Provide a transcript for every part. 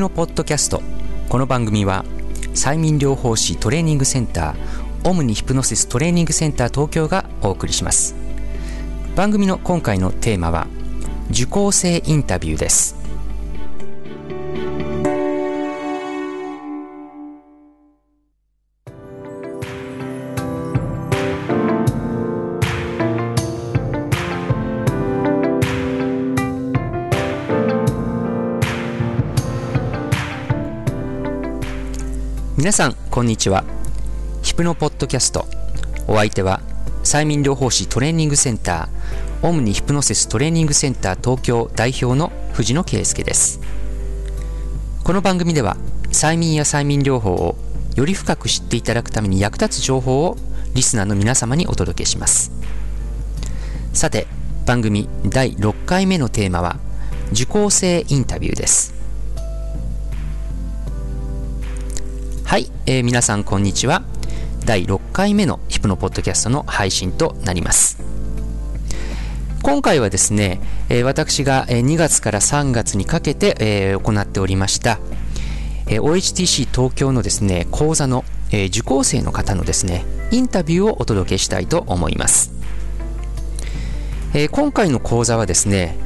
のポッドキャスト。この番組は催眠療法士トレーニングセンターオムニヒプノシストレーニングセンター東京がお送りします。番組の今回のテーマは受講生インタビューです。皆さんこんにちは。ヒプノポッドキャスト。お相手は催眠療法士トレーニングセンターオムニヒプノシストレーニングセンター東京代表の藤野圭介です。この番組では催眠や催眠療法をより深く知っていただくために役立つ情報をリスナーの皆様にお届けします。さて番組第6回目のテーマは受講生インタビューです。はい、えー皆さんこんにちは。第6回目のヒプノポッドキャストの配信となります。今回はですね、えー私が2月から3月にかけて、えー行っておりました、え OHTC 東京のですね講座の、え受講生の方のですねインタビューをお届けしたいと思います、え今回の講座はですね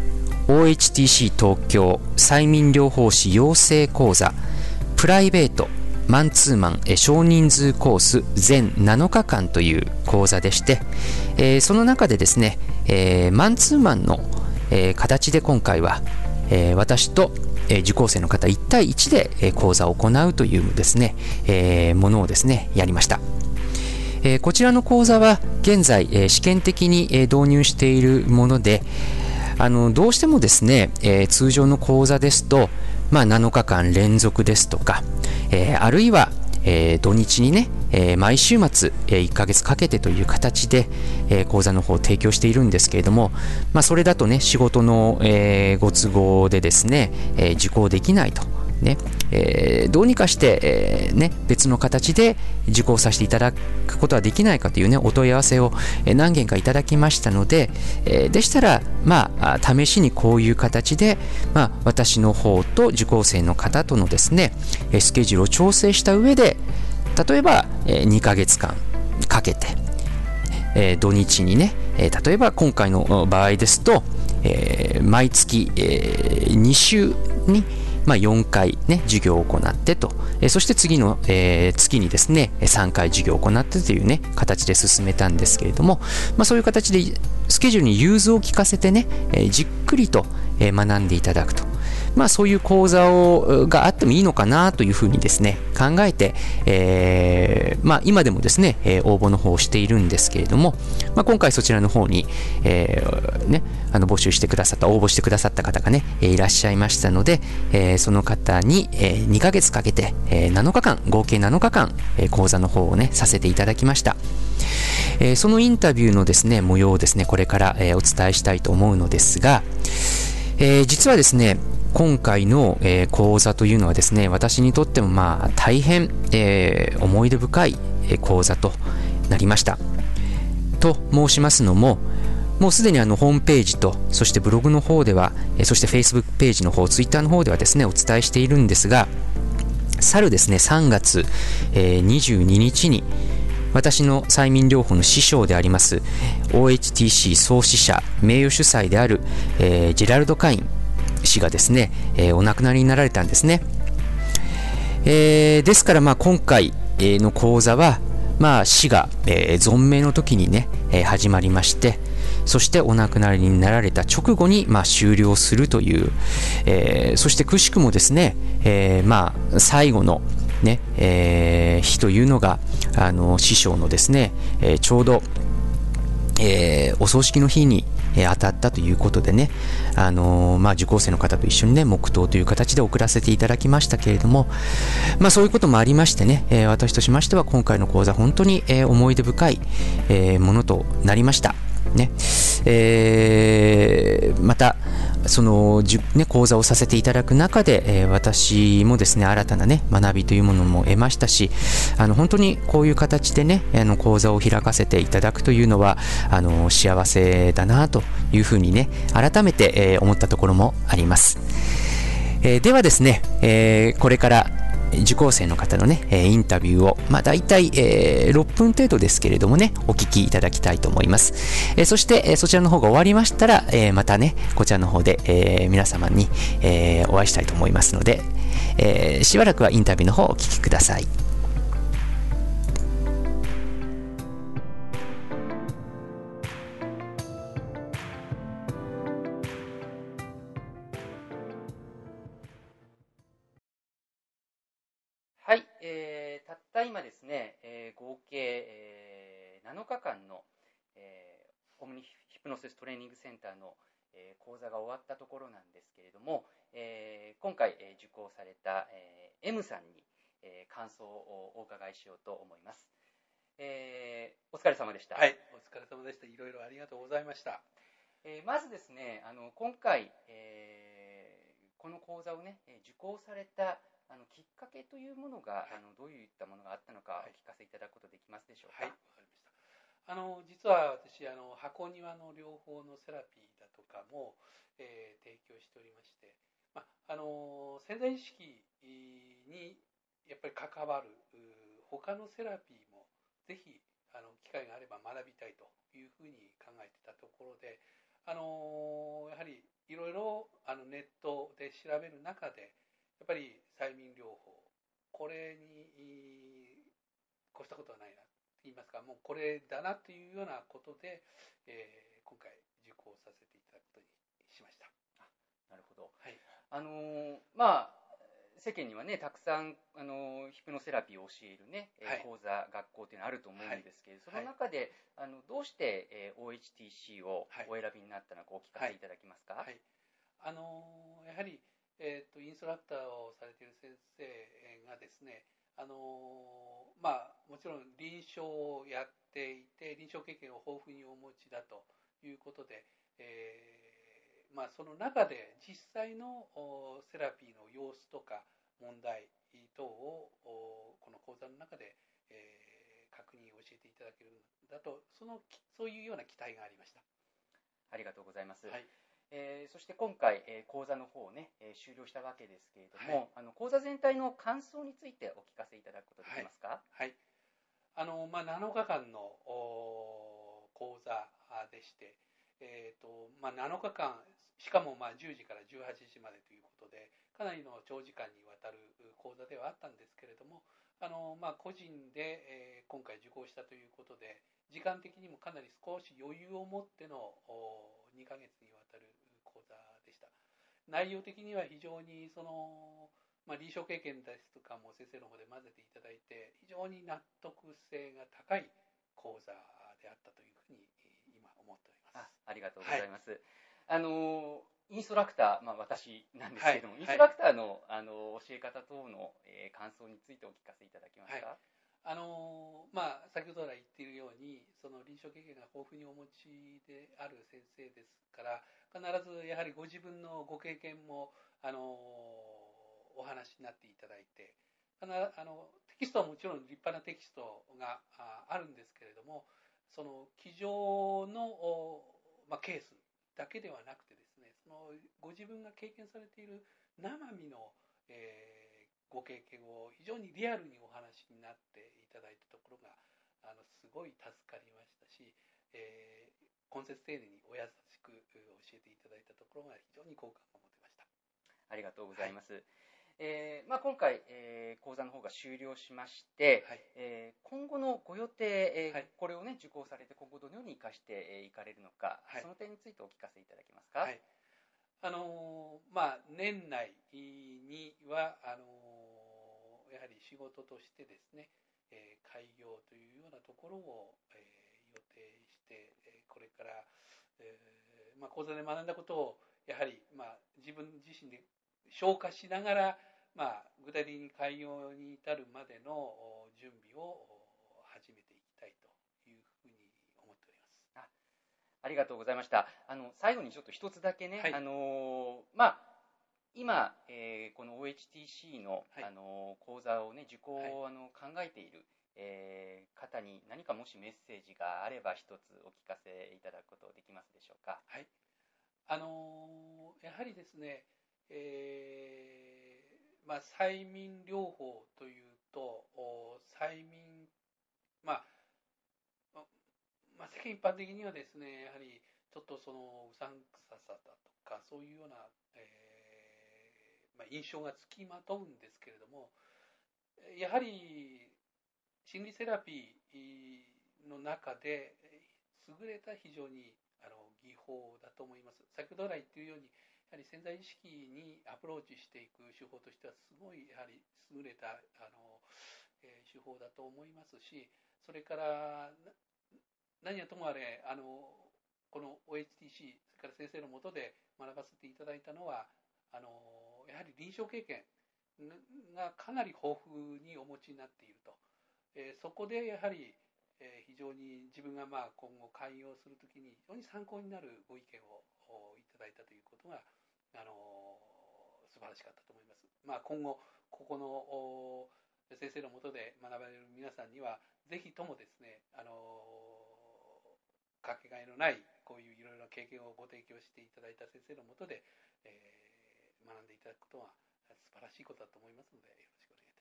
OHTC 東京催眠療法士養成講座プライベートマンツーマンえ少人数コース全7日間という講座でして、えーその中でですね、えーマンツーマンの、えー形で今回は、えー私と、えー受講生の方1対1で、えー講座を行うというですね、えーものをですねやりました。えーこちらの講座は現在、えー試験的に、えー導入しているものであのどうしてもですね、えー通常の講座ですと、まあ、7日間連続ですとか、えーあるいは、えー土日にね、えー毎週末、え1ヶ月かけてという形で、え講座の方を提供しているんですけれども、まあ、それだとね仕事の、えーご都合でですね、え受講できないと。ねえーどうにかして、えーね、別の形で受講させていただくことはできないかという、ね、お問い合わせを何件かいただきましたので、えーでしたら、まあ、試しにこういう形で、まあ、私の方と受講生の方とのですねスケジュールを調整した上で例えば、え2ヶ月間かけて、え土日にね、え例えば今回の場合ですと、え毎月、え2週に、まあ、4回、ね、授業を行ってと、えそして次の、えー月にですね3回授業を行ってというね形で進めたんですけれども、まあ、そういう形でスケジュールに融通を利かせてね、えじっくりと、え学んでいただくと。まあ、そういう講座をがあってもいいのかなというふうにですね考えて、えーまあ、今でもですね、え応募の方をしているんですけれども、まあ、今回そちらの方に、えーね、あの募集してくださった応募してくださった方がね、えいらっしゃいましたので、えその方に、え2ヶ月かけて、え7日間合計7日間、え講座の方をねさせていただきました。えーそのインタビューのですね模様をですねこれから、えーお伝えしたいと思うのですが、えー実はですね今回の、えー講座というのはですね私にとってもまあ大変、えー思い出深いえ講座となりました。と申しますのももうすでにあのホームページとそしてブログの方ではえそして Facebook ページの方 Twitter の方ではですねお伝えしているんですが去るですね3月、えー22日に私の催眠療法の師匠であります OHTC 創始者名誉主催である、えージェラルド・カイン氏がですね、えーお亡くなりになられたんですね、えーですからまあ今回えの講座はまあ死が、えー存命の時にね、えー始まりましてそしてお亡くなりになられた直後に、まあ、終了するという、えーそしてくしくもですね、えーまあ、最後の、ねえー日というのがあの師匠のですね、えーちょうど、えーお葬式の日に、えー当たったということでね、あのーまあ、受講生の方と一緒にね黙祷という形で送らせていただきましたけれども、まあ、そういうこともありましてね、え私としましては今回の講座本当に、え思い出深い、えものとなりました。ね。えー、また、その、ね、講座をさせていただく中で、えー、私もですね、新たなね、学びというものも得ましたし、あの、本当にこういう形でね、あの、講座を開かせていただくというのは、あの、幸せだなというふうにね、改めて、えー、思ったところもあります。えー、ではですね、えー、これから受講生の方のね、インタビューを、まあ、大体、えー、6分程度ですけれどもね、お聞きいただきたいと思います。え、そして、え、そちらの方が終わりましたら、え、またね、こちらの方で、え、皆様に、え、お会いしたいと思いますので、え、しばらくはインタビューの方をお聞きください。グセンターの、えー、講座が終わったところなんですけれども、えー、今回、えー、受講された、えー、M さんに、えー、感想をお伺いしようと思います。えー、お疲れ様でした。はい、お疲れ様でした。いろいろありがとうございました。えー、まずですね、あの今回、えー、この講座をね、受講されたあのきっかけというものが、あのどういったものがあったのか、お聞かせいただくことできますでしょうか？はい、わ、かりました。あの実は私あの箱庭の療法のセラピーだとかも、えー、提供しておりまして、まあの潜在意識にやっぱり関わる他のセラピーもぜひあの機会があれば学びたいというふうに考えてたところで、あのやはりいろいろあのネットで調べる中でやっぱり催眠療法これに越したことはないな。言いますかもうこれだなというようなことで、えー、今回受講させていただくことにしました。あなるほど、はい、あのー、まあ世間にはねたくさんあのヒプノセラピーを教えるね、はい、講座学校っていうのあると思うんですけど、はい、その中で、あのどうして、えー、OHTC をお選びになったのかお聞かせいただけますか？はい。あのー、やはりえーと、インストラクターをされている先生がですね、あのまあ、もちろん臨床をやっていて臨床経験を豊富にお持ちだということで、えー、まあ、その中で実際のセラピーの様子とか問題等をこの講座の中で、えー、確認教えていただけるんだとそのそういうような期待がありました。ありがとうございます。はいえー、そして今回、えー、講座の方をね、えー、終了したわけですけれども、はい、あの講座全体の感想についてお聞かせいただくことできますか？はい、はい、あのまあ、7日間の講座でして、えーとまあ、7日間、しかもまあ10時から18時までということで、かなりの長時間にわたる講座ではあったんですけれども、あのまあ、個人で、えー、今回受講したということで、時間的にもかなり少し余裕を持っての2ヶ月にわたる内容的には非常にその、まあ、臨床経験ですとかも先生の方で混ぜていただいて非常に納得性が高い講座であったというふうに今思っております。あありがとうございます、はい、あのインストラクター、まあ、私なんですけれども、はい、インストラクターの,、あの教え方等の、えー、感想についてお聞かせいただけますか、はいあのまあ、先ほど来言っているようにその臨床経験が豊富にお持ちである先生ですから必ずやはりご自分のご経験も、あのお話になっていただいてあのテキストはもちろん立派なテキストがあるんですけれどもその机上の、まあ、ケースだけではなくてですねそのご自分が経験されている生身の、えーご経験を非常にリアルにお話になっていただいたところがあのすごい助かりましたし、えー、根節丁寧にお優しく教えていただいたところが非常に好感が持てました。ありがとうございます、はい、えー、まあ、今回、えー、講座の方が終了しまして、はい、えー、今後のご予定、えー、はい、これを、ね、受講されて今後どのように生かしていかれるのか、その点についてお聞かせいただけますか？あのまあ、年内にはあのやはり仕事としてですね、えー、開業というようなところを、えー、予定して、えー、これから、えーまあ、講座で学んだことをやはり、まあ、自分自身で消化しながら、まあ、具体的に開業に至るまでの準備を始めていきたいというふうに思っております。あありがとうございました。あの最後にちょっと一つだけね、はい、あのまあ今、えー、この OHTC の、はい、あの講座をね受講を、あの考えている、えー、方に何かもしメッセージがあれば一つお聞かせいただくことできますでしょうか？はい。あのー、やはりですね、えー、まあ催眠療法というと催眠まあまあ、世間一般的にはですねやはりちょっとそのうさんくささだとかそういうような、えー、まあ、印象がつきまとうんですけれどもやはり心理セラピーの中で優れた非常にあの技法だと思います。先ほど来言っているようにやはり潜在意識にアプローチしていく手法としてはすごいやはり優れたあの、えー、手法だと思いますしそれから何はともあれあのこの OHTC それから先生のもとで学ばせていただいたのはあのやはり臨床経験がかなり豊富にお持ちになっていると、えー、そこでやはり、えー、非常に自分がまあ今後開業するときに非常に参考になるご意見をいただいたということがあの素晴らしかったと思います。まあ、今後ここの先生のもとで学ばれる皆さんにはぜひともですねあのかけがえのないこういういろいろな経験をご提供していただいた先生のもとで、えー、学んでいただくことは素晴らしいことだと思いますのでよろしくお願いいたしま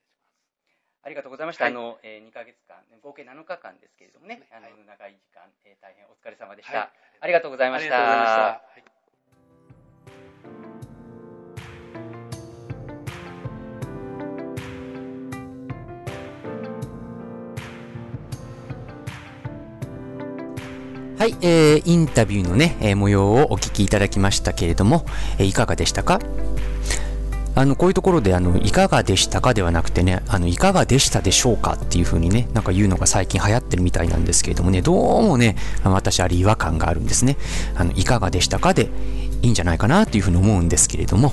す。ありがとうございました。はい、あの、えー、2か月間、合計7日間ですけれどもね、ねあの、はい、長い時間、えー、大変お疲れ様でした、はい、ありがとうございました。ありがとうございました。はい、えー、インタビューのね、えー、模様をお聞きいただきましたけれども、えー、いかがでしたか？あの、こういうところで、あの、いかがでしたかではなくてね、あの、いかがでしたでしょうかっていう風にね、なんか言うのが最近流行ってるみたいなんですけれどもね、どうもね、私あれ違和感があるんですね。あの、いかがでしたかでいいんじゃないかなっていう風に思うんですけれども、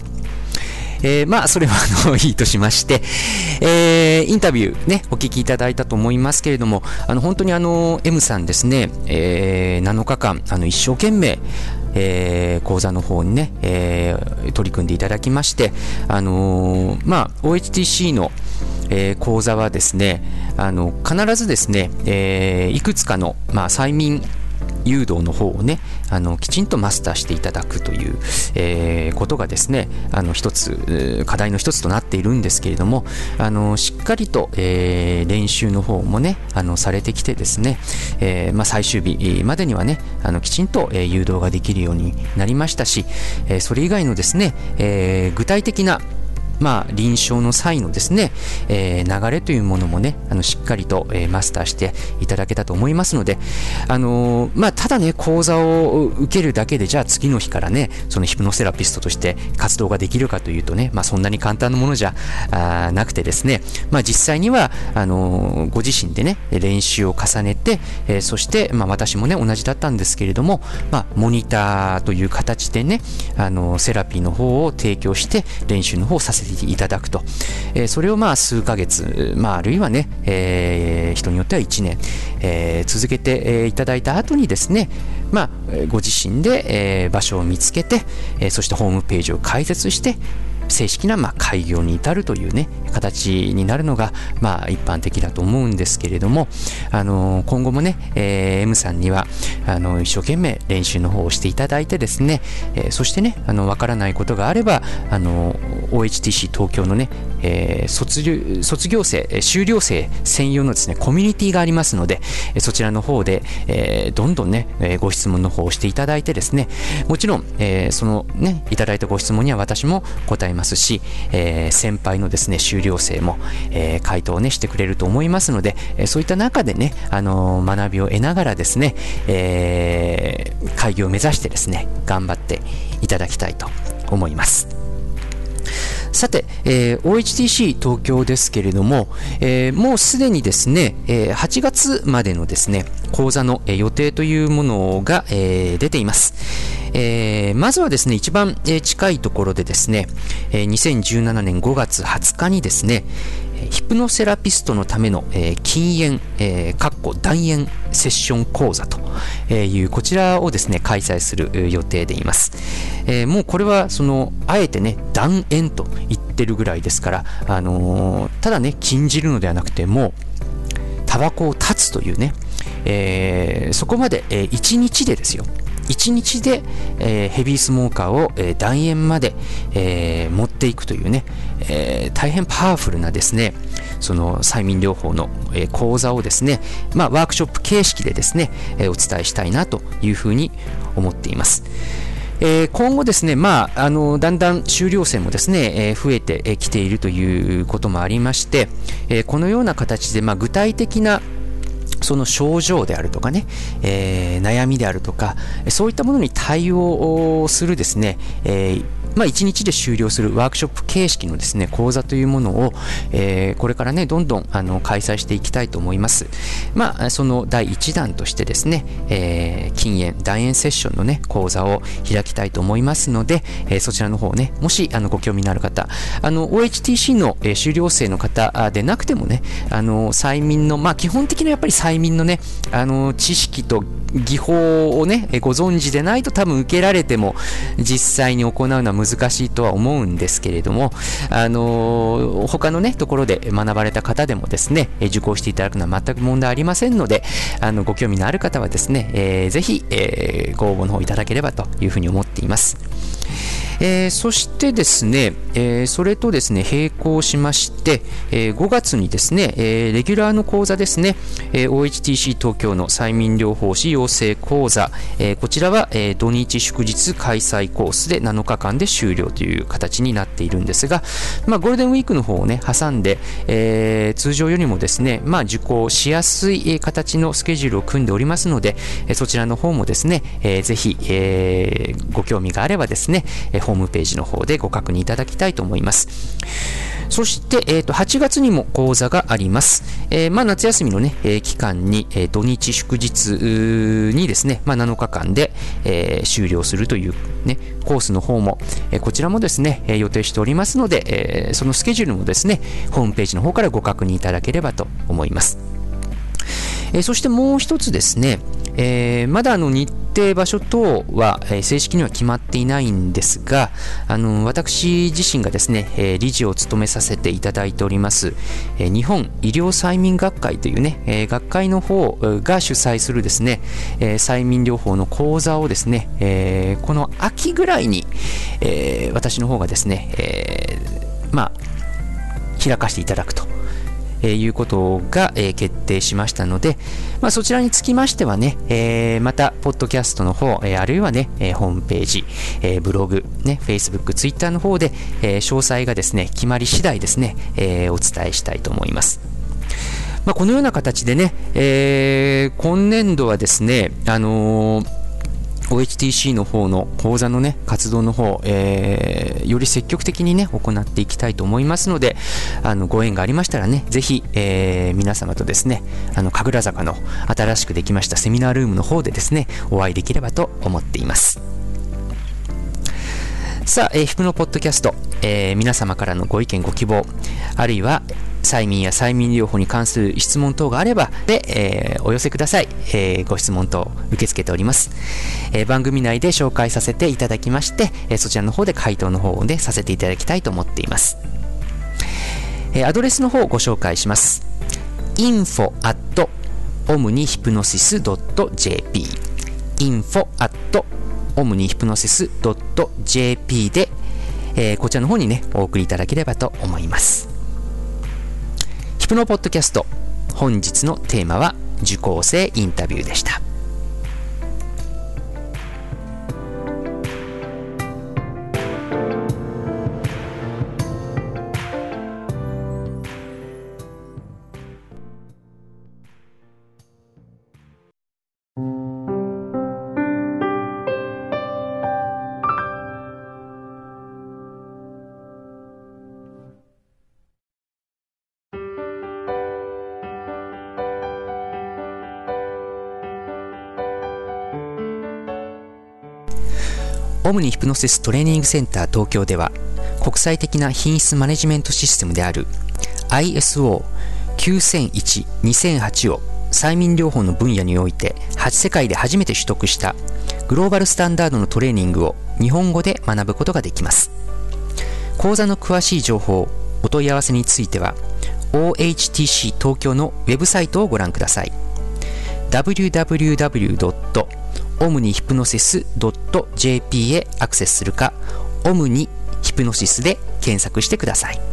えー、まあ、それはあの、いいとしまして、えー、インタビューね、お聞きいただいたと思いますけれども、あの、本当にあの、M さんですね、えー、7日間、あの、一生懸命、えー、講座の方にね、えー、取り組んでいただきまして、あのー、まあ、OHTC の、えー、講座はですね、あの、必ずですね、えー、いくつかの、まあ、催眠誘導の方をねあのきちんとマスターしていただくという、えー、ことがですねあの一つ課題の一つとなっているんですけれどもあのしっかりと、えー、練習の方もねあのされてきてですね、えー、まあ、最終日までにはねあのきちんと、え誘導ができるようになりましたし、えそれ以外のですね、え具体的なまあ、臨床の際のですね、えー、流れというものもね、あのしっかりと、えー、マスターしていただけたと思いますので、あのー、まあ、ただね、講座を受けるだけで、じゃあ次の日からね、そのヒプノセラピストとして活動ができるかというとね、まあ、そんなに簡単なものじゃあなくてですね、まあ、実際には、あのご自身でね、練習を重ねて、えー、そして、まあ、私もね、同じだったんですけれども、まあ、モニターという形でね、あのセラピーの方を提供して、練習の方をさせていただくと、えー、それをまあ数ヶ月、まあ、あるいはね、えー、人によっては1年、えー、続けていただいた後にですね、まあ、ご自身で、え場所を見つけて、えそしてホームページを開設して、正式なまあ開業に至るというね、形になるのが、まあ、一般的だと思うんですけれども、あの今後もね、えー、M さんには、あの、一生懸命練習の方をしていただいてですね、えー、そしてね、あの、わからないことがあれば、あの、OHTC 東京のね、えー、卒業卒業生、修了生専用のですね、コミュニティがありますので、そちらの方で、えー、どんどんね、ご質問の方をしていただいてですね、もちろん、えー、そのね、いただいたご質問には私も答えますし、えー、先輩のですね、修了生も、え、回答をね、してくれると思いますので、えそういった中でね、あの学びを得ながらですね、え開業を目指してですね、頑張っていただきたいと思います。さて、えー、OHTC 東京ですけれども、えー、もうすでにですね、えー、8月までのですね、講座の、えー、予定というものが、えー、出ています。えー、まずはですね、一番、えー、近いところでですね、えー、2017年5月20日にですね、ヒプノセラピストのための、えー、禁煙、えー、かっこ断煙セッション講座というこちらをですね開催する予定でいます、えー、もうこれはそのあえてね断煙と言ってるぐらいですから、あのー、ただね禁じるのではなくてもうタバコを断つというね、えー、そこまで、えー、1日でですよ1日で、えー、ヘビースモーカーを、えー、断煙まで、えー、持っていくというね、えー、大変パワフルなですね、その催眠療法の、えー、講座をですね、まあ、ワークショップ形式でですね、えー、お伝えしたいなというふうに思っています。え、今後ですね、まあ、あの、だんだん修了生もですね、えー、増えてきているということもありまして、えー、このような形で、まあ、具体的なその症状であるとかね、えー、悩みであるとか、そういったものに対応するですね、えーまあ、1日で終了するワークショップ形式のですね講座というものを、えー、これからねどんどんあの開催していきたいと思います。まあ、その第1弾としてですね、えー、禁煙断煙セッションのね講座を開きたいと思いますので、えー、そちらの方ねもしあのご興味のある方あの OHTC の、えー、修了生の方でなくてもねあの催眠のまあ基本的なやっぱり催眠のねあの知識と技法をねご存知でないと多分受けられても実際に行うのは難しいとは思うんですけれども、あのー、他のね、ところで学ばれた方でもですね、受講していただくのは全く問題ありませんので、あの、ご興味のある方はですね、えー、ぜひ、えー、ご応募の方いただければというふうに思っています。えー、そしてですね、えー、それとですね、並行しまして、えー、5月にですね、えー、レギュラーの講座ですね、えー、OHTC 東京の催眠療法士養成講座、えー、こちらは、えー、土日祝日開催コースで7日間で終了という形になっているんですが、まあ、ゴールデンウィークの方をね、挟んで、えー、通常よりもですね、まあ、受講しやすい形のスケジュールを組んでおりますので、そちらの方もですね、えー、ぜひ、えー、ご興味があればですね、ホームページの方でご確認いただきたいと思います。そして、えー、と8月にも講座があります。えー、まあ、夏休みの、ね、えー、期間に、えー、土日祝日にですね、まあ、7日間で、えー、終了するという、ね、コースの方も、え、こちらもですね、え、予定しておりますので、え、そのスケジュールもですね、ホームページの方からご確認いただければと思います。え、そしてもう一つですね、えー、まだあの日程場所等は、え、正式には決まっていないんですが、あの私自身がですね、え、理事を務めさせていただいております、え、日本医療催眠学会というね、え、学会の方が主催するですね、え、催眠療法の講座をですね、え、この秋ぐらいに、え、私の方がですね、え、まあ開かせていただくと。えーいうことが、えー決定しましたので、まあ、そちらにつきましてはね、えまた、ポッドキャストの方、えあるいはね、えホームページ、えブログ、ね、Facebook、Twitter の方で、え詳細がですね、決まり次第ですね、えお伝えしたいと思います。まあ、このような形でね、えー、今年度はですね、あのー OHTC の方の講座のね、活動の方、えー、より積極的にね、行っていきたいと思いますので、あの、ご縁がありましたらね、ぜひ、えー、皆様とですね、あの、神楽坂の新しくできましたセミナールームの方でですね、お会いできればと思っています。さあ、えー、ヒプノポッドキャスト、えー、皆様からのご意見、ご希望、あるいは、催眠や催眠療法に関する質問等があれば、で、えー、お寄せください。えー、ご質問等受け付けております。えー、番組内で紹介させていただきまして、えそちらの方で回答の方をね、させていただきたいと思っています。えアドレスの方をご紹介します。info at omnihypnosis.jp info at omnihypnosis.jp で、えー、こちらの方にね、お送りいただければと思います。プノポッドキャスト、本日のテーマは受講生インタビューでした。オムニヒプノシストレーニングセンター東京では国際的な品質マネジメントシステムである ISO9001-2008 を催眠療法の分野において世界で初めて取得したグローバルスタンダードのトレーニングを日本語で学ぶことができます講座の詳しい情報お問い合わせについては OHTC 東京のウェブサイトをご覧ください www. オムニヒプノシス .jp へアクセスするかオムニヒプノシスで検索してください。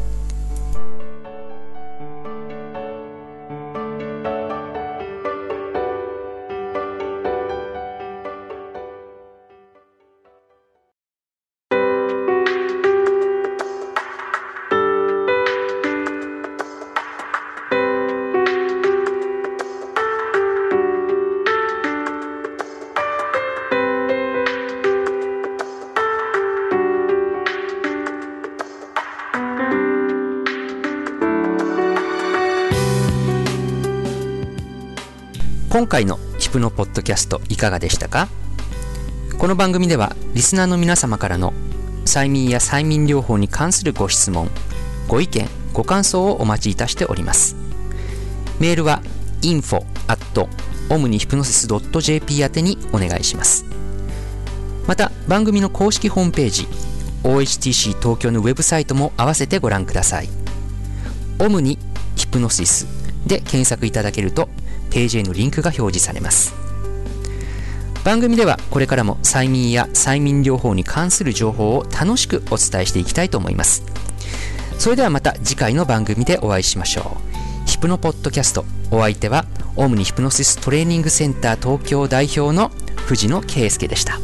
今回のヒプノポッドキャストいかがでしたか？この番組ではリスナーの皆様からの催眠や催眠療法に関するご質問ご意見ご感想をお待ちいたしております。メールは info at omnihypnosis.jp 宛てにお願いします。また番組の公式ホームページ OHTC 東京のウェブサイトも合わせてご覧ください。オムニヒプノシスで検索いただけるとページへのリンクが表示されます。番組ではこれからも催眠や催眠療法に関する情報を楽しくお伝えしていきたいと思います。それではまた次回の番組でお会いしましょう。ヒプノポッドキャスト。お相手はオムニヒプノシストレーニングセンター東京代表の藤野圭介でした。